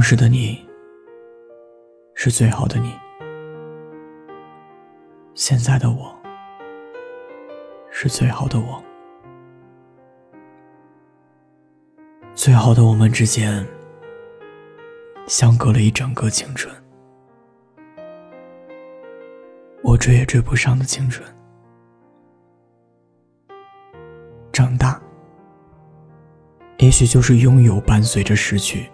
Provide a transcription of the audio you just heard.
当时的你是最好的你现在的我是最好的我。最好的我们之间相隔了一整个青春我追也追不上的青春。长大也许就是拥有伴随着失去